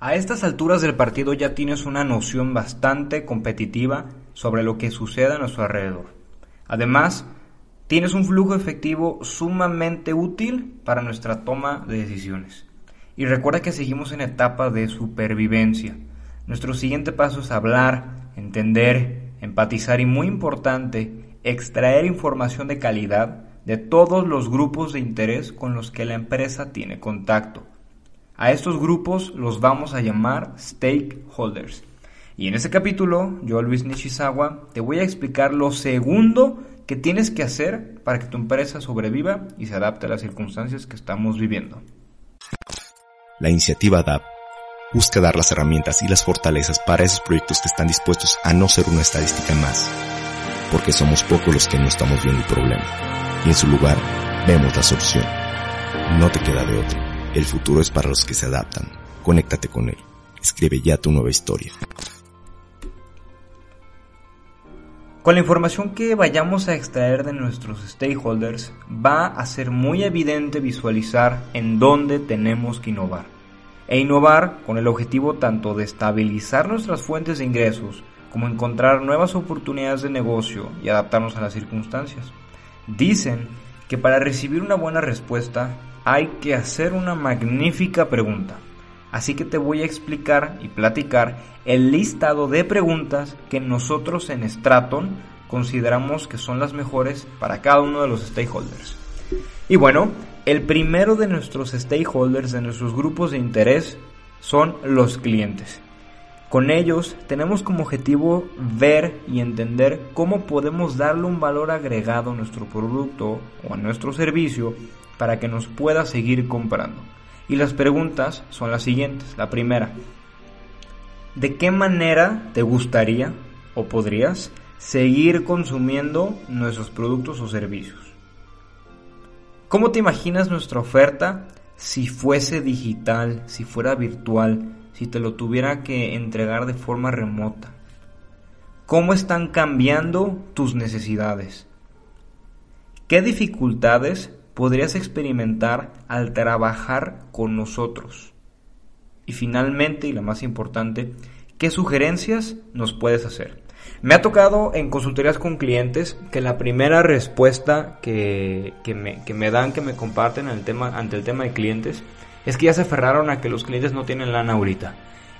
A estas alturas del partido ya tienes una noción bastante competitiva sobre lo que sucede a nuestro alrededor. Además, tienes un flujo efectivo sumamente útil para nuestra toma de decisiones. Y recuerda que seguimos en etapa de supervivencia. Nuestro siguiente paso es hablar, entender, empatizar y muy importante, extraer información de calidad de todos los grupos de interés con los que la empresa tiene contacto a estos grupos los vamos a llamar stakeholders. Y en este capítulo, yo Luis Nishizawa te voy a explicar lo segundo que tienes que hacer para que tu empresa sobreviva y se adapte a las circunstancias que estamos viviendo. La iniciativa DAP busca dar las herramientas y las fortalezas para esos proyectos que están dispuestos a no ser una estadística más, porque somos pocos los que no estamos viendo el problema, y en su lugar vemos la solución. No te queda de otra. El futuro es para los que se adaptan. Conéctate con él. Escribe ya tu nueva historia. Con la información que vayamos a extraer de nuestros stakeholders, va a ser muy evidente visualizar en dónde tenemos que innovar. E innovar con el objetivo tanto de estabilizar nuestras fuentes de ingresos como encontrar nuevas oportunidades de negocio y adaptarnos a las circunstancias. Dicen que para recibir una buena respuesta hay que hacer una magnífica pregunta. Así que te voy a explicar y platicar el listado de preguntas que nosotros en Straton consideramos que son las mejores para cada uno de los stakeholders. Y bueno, el primero de nuestros stakeholders, de nuestros grupos de interés, son los clientes. Con ellos tenemos como objetivo ver y entender cómo podemos darle un valor agregado a nuestro producto o a nuestro servicio para que nos pueda seguir comprando. Y las preguntas son las siguientes. La primera, ¿de qué manera te gustaría o podrías seguir consumiendo nuestros productos o servicios? ¿Cómo te imaginas nuestra oferta si fuese digital, si fuera virtual, si te lo tuviera que entregar de forma remota? ¿Cómo están cambiando tus necesidades? ¿Qué dificultades podrías experimentar al trabajar con nosotros. Y finalmente, y la más importante, ¿qué sugerencias nos puedes hacer? Me ha tocado en consultorías con clientes que la primera respuesta que, me, que me dan, que me comparten el tema, ante el tema de clientes, es que ya se aferraron a que los clientes no tienen lana ahorita.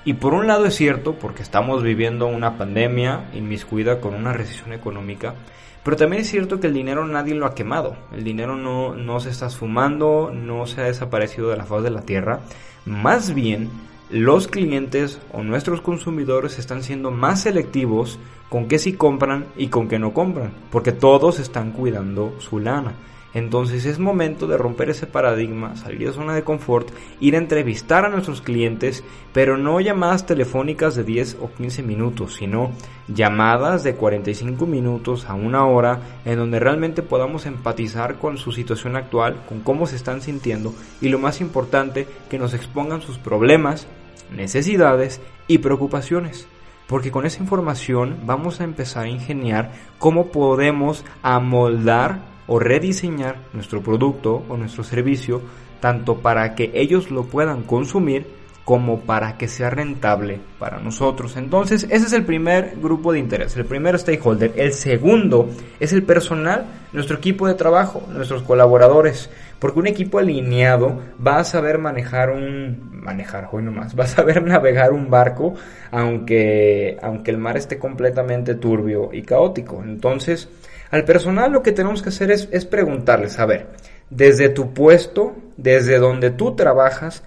Y por un lado es cierto, porque estamos viviendo una pandemia inmiscuida con una recesión económica, pero también es cierto que el dinero nadie lo ha quemado. El dinero no, no se está esfumando, no se ha desaparecido de la faz de la tierra. Más bien, los clientes o nuestros consumidores están siendo más selectivos con qué sí compran y con qué no compran, porque todos están cuidando su lana. Entonces es momento de romper ese paradigma, salir de zona de confort, ir a entrevistar a nuestros clientes, pero no llamadas telefónicas de 10 o 15 minutos, sino llamadas de 45 minutos a una hora en donde realmente podamos empatizar con su situación actual, con cómo se están sintiendo y lo más importante, que nos expongan sus problemas, necesidades y preocupaciones. Porque con esa información vamos a empezar a ingeniar cómo podemos amoldar o rediseñar nuestro producto o nuestro servicio tanto para que ellos lo puedan consumir como para que sea rentable para nosotros. Entonces, ese es el primer grupo de interés, el primer stakeholder. El segundo es el personal, nuestro equipo de trabajo, nuestros colaboradores, porque un equipo alineado va a saber manejar un manejar hoy nomás, va a saber navegar un barco aunque aunque el mar esté completamente turbio y caótico. Entonces, al personal lo que tenemos que hacer es, es preguntarles, a ver, desde tu puesto, desde donde tú trabajas,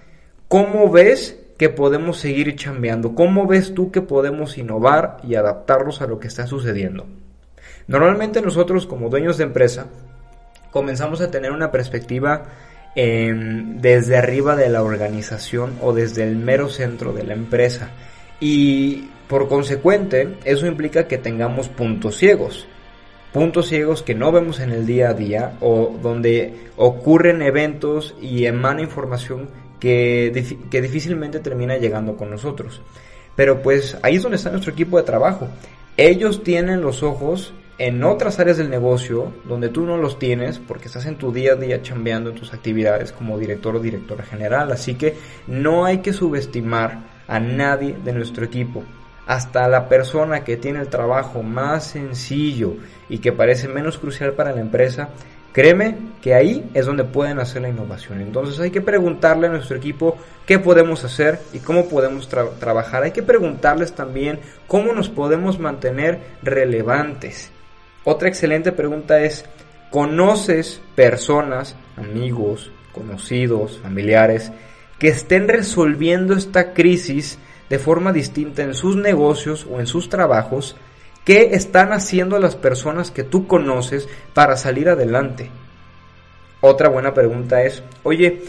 ¿cómo ves que podemos seguir chambeando? ¿Cómo ves tú que podemos innovar y adaptarnos a lo que está sucediendo? Normalmente nosotros como dueños de empresa comenzamos a tener una perspectiva desde arriba de la organización o desde el mero centro de la empresa. Y por consecuente, eso implica que tengamos puntos ciegos. Puntos ciegos que no vemos en el día a día o donde ocurren eventos y emana información que, que difícilmente termina llegando con nosotros. Pero pues ahí es donde está nuestro equipo de trabajo. Ellos tienen los ojos en otras áreas del negocio donde tú no los tienes porque estás en tu día a día chambeando en tus actividades como director o directora general. Así que no hay que subestimar a nadie de nuestro equipo. Hasta la persona que tiene el trabajo más sencillo y que parece menos crucial para la empresa, créeme que ahí es donde pueden hacer la innovación. Entonces hay que preguntarle a nuestro equipo qué podemos hacer y cómo podemos trabajar. Hay que preguntarles también cómo nos podemos mantener relevantes. Otra excelente pregunta es, ¿conoces personas, amigos, conocidos, familiares, que estén resolviendo esta crisis de forma distinta en sus negocios o en sus trabajos? ¿Qué están haciendo las personas que tú conoces para salir adelante? Otra buena pregunta es, oye,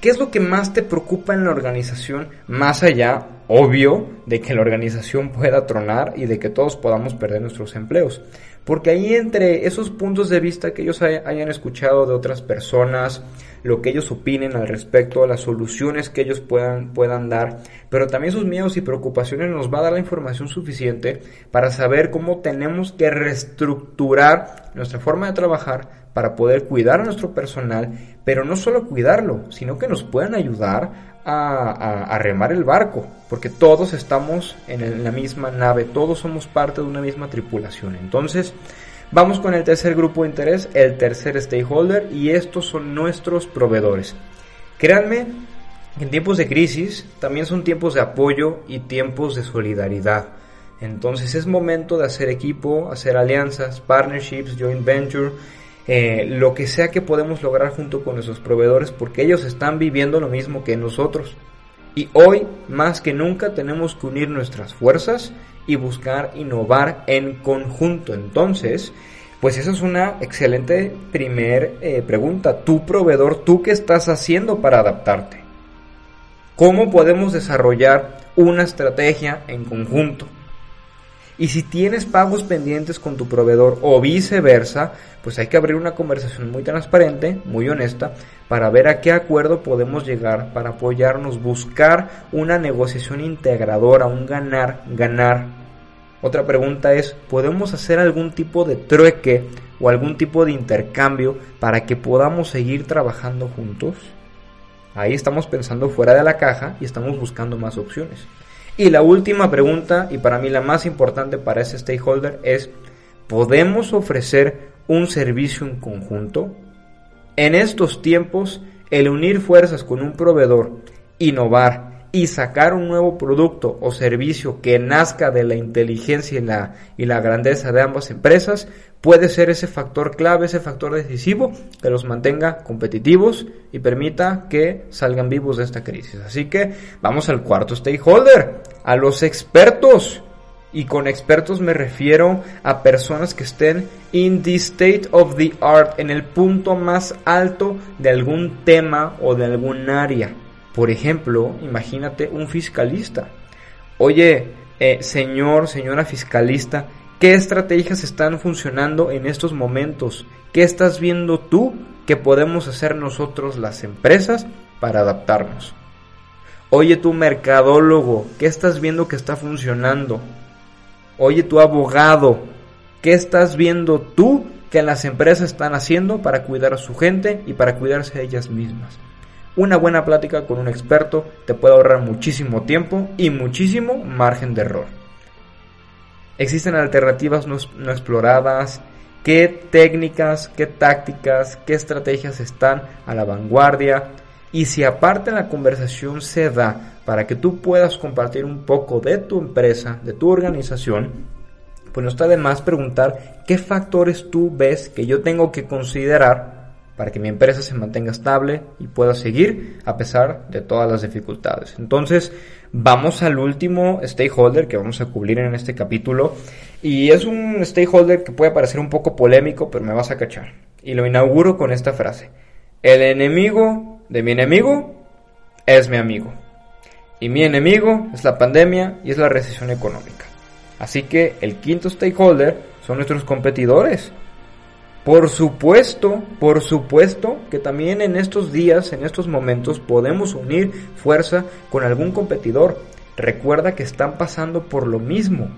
¿qué es lo que más te preocupa en la organización más allá, obvio, de que la organización pueda tronar y de que todos podamos perder nuestros empleos? Porque ahí entre esos puntos de vista que ellos hayan escuchado de otras personas, lo que ellos opinen al respecto, las soluciones que ellos puedan, puedan dar, pero también sus miedos y preocupaciones nos va a dar la información suficiente para saber cómo tenemos que reestructurar nuestra forma de trabajar para poder cuidar a nuestro personal, pero no solo cuidarlo, sino que nos puedan ayudar a, remar el barco, porque todos estamos en la misma nave, todos somos parte de una misma tripulación. Entonces, vamos con el tercer grupo de interés, el tercer stakeholder, y estos son nuestros proveedores. Créanme, en tiempos de crisis también son tiempos de apoyo y tiempos de solidaridad. Entonces es momento de hacer equipo, hacer alianzas, partnerships, joint venture eh, lo que sea que podemos lograr junto con nuestros proveedores porque ellos están viviendo lo mismo que nosotros. Y hoy, más que nunca, tenemos que unir nuestras fuerzas y buscar innovar en conjunto. Entonces, pues esa es una excelente primer eh, pregunta. Tu proveedor, ¿tú qué estás haciendo para adaptarte? ¿Cómo podemos desarrollar una estrategia en conjunto? Y si tienes pagos pendientes con tu proveedor o viceversa, pues hay que abrir una conversación muy transparente, muy honesta, para ver a qué acuerdo podemos llegar, para apoyarnos, buscar una negociación integradora, un ganar, ganar. Otra pregunta es, ¿podemos hacer algún tipo de trueque o algún tipo de intercambio para que podamos seguir trabajando juntos? Ahí estamos pensando fuera de la caja y estamos buscando más opciones. Y la última pregunta, y para mí la más importante para ese stakeholder, es, ¿podemos ofrecer un servicio en conjunto? En estos tiempos, el unir fuerzas con un proveedor, innovar y sacar un nuevo producto o servicio que nazca de la inteligencia y la, y la grandeza de ambas empresas puede ser ese factor clave, ese factor decisivo que los mantenga competitivos y permita que salgan vivos de esta crisis. Así que vamos al cuarto stakeholder, a los expertos. Y con expertos me refiero a personas que estén in the state of the art, en el punto más alto de algún tema o de algún área. Por ejemplo, imagínate un fiscalista. Oye, eh, señor, señora fiscalista, ¿Qué estrategias están funcionando en estos momentos? ¿Qué estás viendo tú que podemos hacer nosotros las empresas para adaptarnos? Oye tu mercadólogo, ¿qué estás viendo que está funcionando? Oye tu abogado, ¿qué estás viendo tú que las empresas están haciendo para cuidar a su gente y para cuidarse a ellas mismas? Una buena plática con un experto te puede ahorrar muchísimo tiempo y muchísimo margen de error. Existen alternativas no, exploradas, qué técnicas, qué tácticas, qué estrategias están a la vanguardia. Y si aparte la conversación se da para que tú puedas compartir un poco de tu empresa, de tu organización, pues no está de más preguntar qué factores tú ves que yo tengo que considerar para que mi empresa se mantenga estable y pueda seguir a pesar de todas las dificultades. Entonces, vamos al último stakeholder que vamos a cubrir en este capítulo y es un stakeholder que puede parecer un poco polémico, pero me vas a cachar. Y lo inauguro con esta frase. El enemigo de mi enemigo es mi amigo. Y mi enemigo es la pandemia y es la recesión económica. Así que el quinto stakeholder son nuestros competidores. Por supuesto, por supuesto que también en estos días, en estos momentos, podemos unir fuerza con algún competidor. Recuerda que están pasando por lo mismo.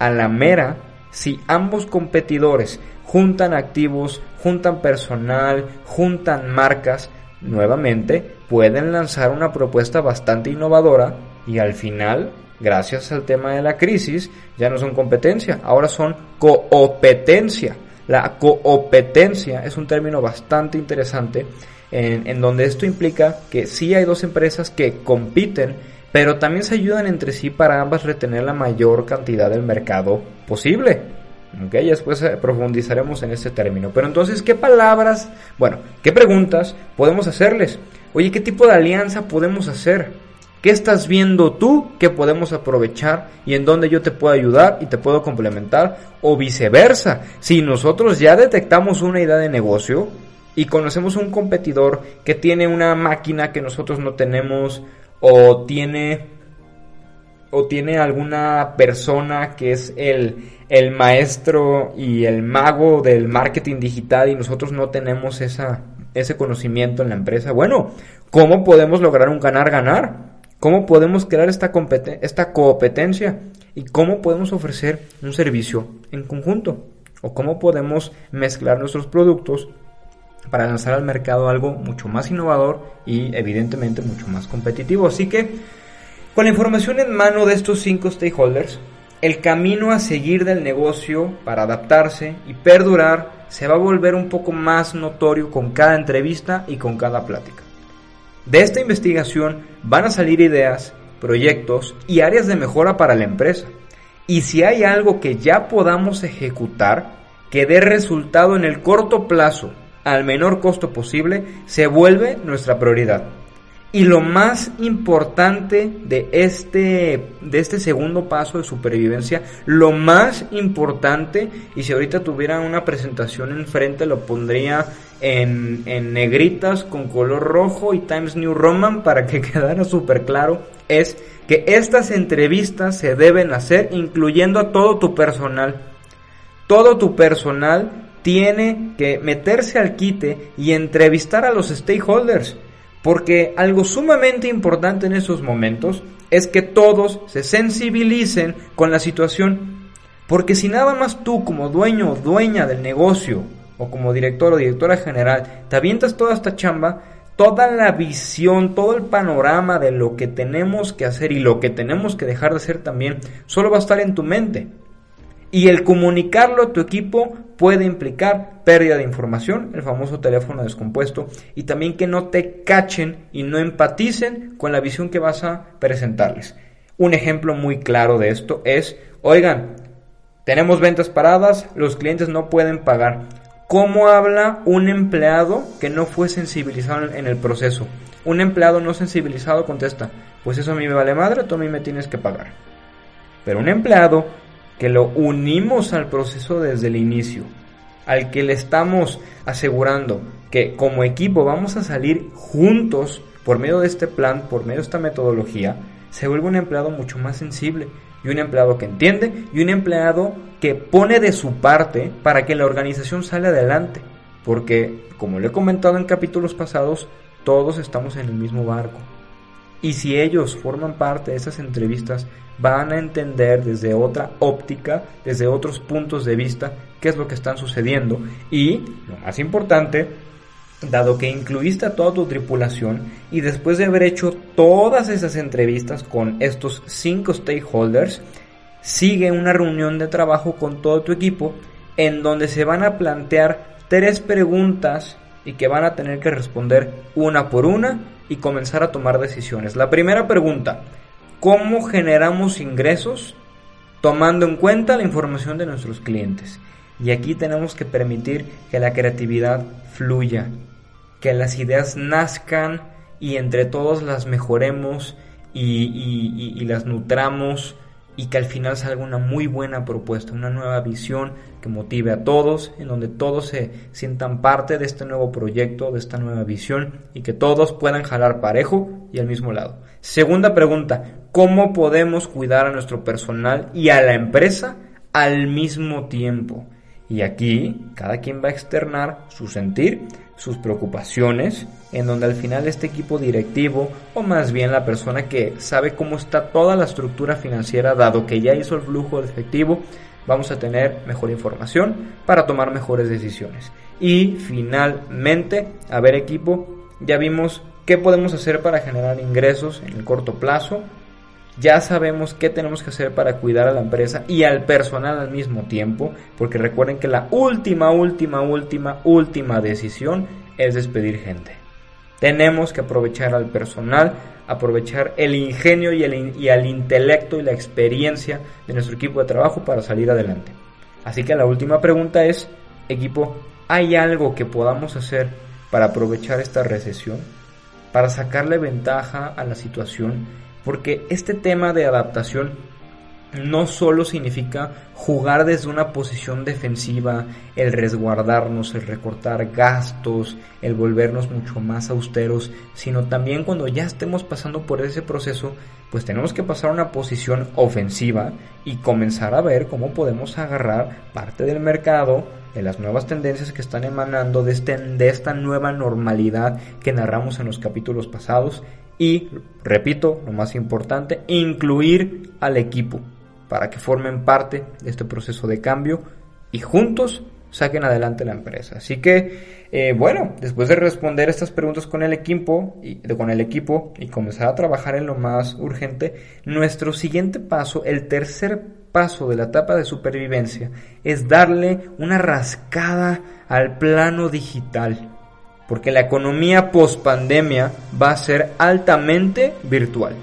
A la mera, si ambos competidores juntan activos, juntan personal, juntan marcas, nuevamente pueden lanzar una propuesta bastante innovadora y al final, gracias al tema de la crisis, ya no son competencia, ahora son coopetencia. La coopetencia es un término bastante interesante en, en, donde esto implica que sí hay dos empresas que compiten, pero también se ayudan entre sí para ambas retener la mayor cantidad del mercado posible. Ok, después eh, profundizaremos en este término. Pero entonces, ¿qué palabras, bueno, qué preguntas podemos hacerles? Oye, ¿qué tipo de alianza podemos hacer? ¿Qué estás viendo tú que podemos aprovechar y en dónde yo te puedo ayudar y te puedo complementar? O viceversa, si nosotros ya detectamos una idea de negocio y conocemos un competidor que tiene una máquina que nosotros no tenemos o tiene o tiene alguna persona que es el, el maestro y el mago del marketing digital y nosotros no tenemos esa, ese conocimiento en la empresa. Bueno, ¿cómo podemos lograr un ganar-ganar? ¿Cómo podemos crear esta, esta competencia? ¿Y cómo podemos ofrecer un servicio en conjunto? ¿O cómo podemos mezclar nuestros productos para lanzar al mercado algo mucho más innovador y evidentemente mucho más competitivo? Así que con la información en mano de estos cinco stakeholders, el camino a seguir del negocio para adaptarse y perdurar se va a volver un poco más notorio con cada entrevista y con cada plática. De esta investigación van a salir ideas, proyectos y áreas de mejora para la empresa. Y si hay algo que ya podamos ejecutar, que dé resultado en el corto plazo al menor costo posible, se vuelve nuestra prioridad. Y lo más importante de este, de este segundo paso de supervivencia, lo más importante, y si ahorita tuviera una presentación enfrente, lo pondría en, en negritas con color rojo y Times New Roman para que quedara súper claro, es que estas entrevistas se deben hacer incluyendo a todo tu personal. Todo tu personal tiene que meterse al quite y entrevistar a los stakeholders porque algo sumamente importante en esos momentos es que todos se sensibilicen con la situación. Porque si nada más tú como dueño o dueña del negocio o como director o directora general te avientas toda esta chamba, toda la visión, todo el panorama de lo que tenemos que hacer y lo que tenemos que dejar de hacer también, solo va a estar en tu mente. Y el comunicarlo a tu equipo puede implicar pérdida de información, el famoso teléfono descompuesto, y también que no te cachen y no empaticen con la visión que vas a presentarles. Un ejemplo muy claro de esto es, oigan, tenemos ventas paradas, los clientes no pueden pagar. ¿Cómo habla un empleado que no fue sensibilizado en el proceso? Un empleado no sensibilizado contesta, pues eso a mí me vale madre, tú a mí me tienes que pagar. Pero un empleado que lo unimos al proceso desde el inicio, al que le estamos asegurando que como equipo vamos a salir juntos por medio de este plan, por medio de esta metodología, se vuelve un empleado mucho más sensible y un empleado que entiende y un empleado que pone de su parte para que la organización salga adelante. Porque, como le he comentado en capítulos pasados, todos estamos en el mismo barco. Y si ellos forman parte de esas entrevistas, van a entender desde otra óptica, desde otros puntos de vista, qué es lo que están sucediendo. Y, lo más importante, dado que incluiste a toda tu tripulación y después de haber hecho todas esas entrevistas con estos cinco stakeholders, sigue una reunión de trabajo con todo tu equipo en donde se van a plantear tres preguntas y que van a tener que responder una por una y comenzar a tomar decisiones. La primera pregunta, ¿cómo generamos ingresos tomando en cuenta la información de nuestros clientes? Y aquí tenemos que permitir que la creatividad fluya, que las ideas nazcan y entre todos las mejoremos y, las nutramos y que al final salga una muy buena propuesta, una nueva visión que motive a todos, en donde todos se sientan parte de este nuevo proyecto, de esta nueva visión y que todos puedan jalar parejo y al mismo lado. Segunda pregunta, ¿cómo podemos cuidar a nuestro personal y a la empresa al mismo tiempo? Y aquí cada quien va a externar su sentir, sus preocupaciones, en donde al final este equipo directivo, o más bien la persona que sabe cómo está toda la estructura financiera, dado que ya hizo el flujo de efectivo, vamos a tener mejor información para tomar mejores decisiones. Y finalmente, a ver equipo, ya vimos qué podemos hacer para generar ingresos en el corto plazo, ya sabemos qué tenemos que hacer para cuidar a la empresa y al personal al mismo tiempo, porque recuerden que la última, última, última, última decisión es despedir gente. Tenemos que aprovechar al personal, aprovechar el ingenio y, el, y al intelecto y la experiencia de nuestro equipo de trabajo para salir adelante. Así que la última pregunta es, equipo, ¿hay algo que podamos hacer para aprovechar esta recesión? Para sacarle ventaja a la situación porque este tema de adaptación no solo significa jugar desde una posición defensiva, el resguardarnos, el recortar gastos, el volvernos mucho más austeros, sino también cuando ya estemos pasando por ese proceso, pues tenemos que pasar a una posición ofensiva y comenzar a ver cómo podemos agarrar parte del mercado, de las nuevas tendencias que están emanando de, este, de esta nueva normalidad que narramos en los capítulos pasados y, repito, lo más importante, incluir al equipo para que formen parte de este proceso de cambio y juntos saquen adelante la empresa. Así que, eh, bueno, después de responder estas preguntas con el equipo y con el equipo y comenzar a trabajar en lo más urgente, nuestro siguiente paso, el tercer paso de la etapa de supervivencia, es darle una rascada al plano digital porque la economía post pandemia va a ser altamente virtual.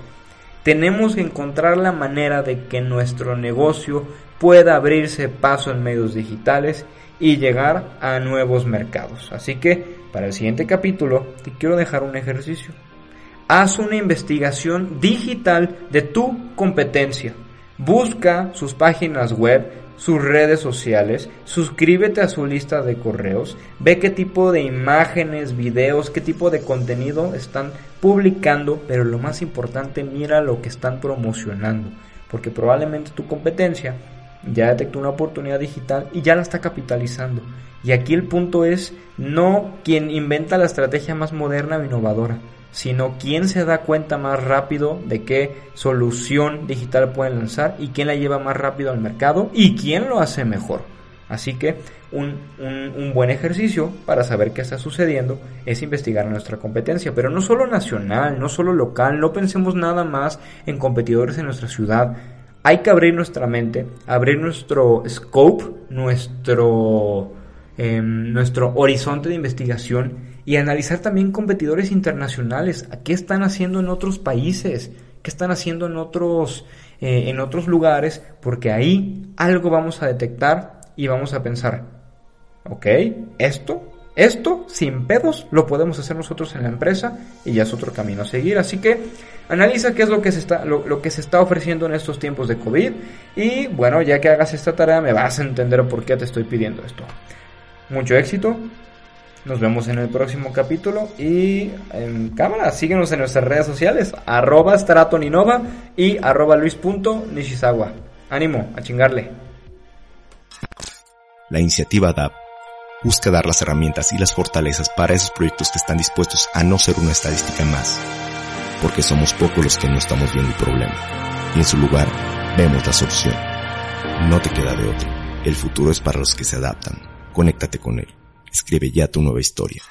Tenemos que encontrar la manera de que nuestro negocio pueda abrirse paso en medios digitales y llegar a nuevos mercados. Así que para el siguiente capítulo te quiero dejar un ejercicio. Haz una investigación digital de tu competencia. Busca sus páginas web, sus redes sociales, suscríbete a su lista de correos, ve qué tipo de imágenes, videos, qué tipo de contenido están publicando, pero lo más importante, mira lo que están promocionando, porque probablemente tu competencia ya detectó una oportunidad digital y ya la está capitalizando. Y aquí el punto es no quien inventa la estrategia más moderna o innovadora, sino quién se da cuenta más rápido de qué solución digital pueden lanzar y quién la lleva más rápido al mercado y quién lo hace mejor. Así que un, un, buen ejercicio para saber qué está sucediendo es investigar nuestra competencia, pero no solo nacional, no solo local, no pensemos nada más en competidores en nuestra ciudad. Hay que abrir nuestra mente, abrir nuestro scope, nuestro, em, nuestro horizonte de investigación y analizar también competidores internacionales, qué están haciendo en otros países, qué están haciendo en otros, eh, en otros lugares, porque ahí algo vamos a detectar y vamos a pensar, ok, esto, esto sin pedos lo podemos hacer nosotros en la empresa y ya es otro camino a seguir. Así que analiza qué es lo que se está, lo que se está ofreciendo en estos tiempos de COVID y bueno, ya que hagas esta tarea me vas a entender por qué te estoy pidiendo esto. Mucho éxito, nos vemos en el próximo capítulo y en cámara, síguenos en nuestras redes sociales, arroba stratoninova y arroba luis.nishizawa. Ánimo, a chingarle. La iniciativa DAP busca dar las herramientas y las fortalezas para esos proyectos que están dispuestos a no ser una estadística más, porque somos pocos los que no estamos viendo el problema, y en su lugar vemos la solución. No te queda de otro, el futuro es para los que se adaptan, conéctate con él. Escribe ya tu nueva historia.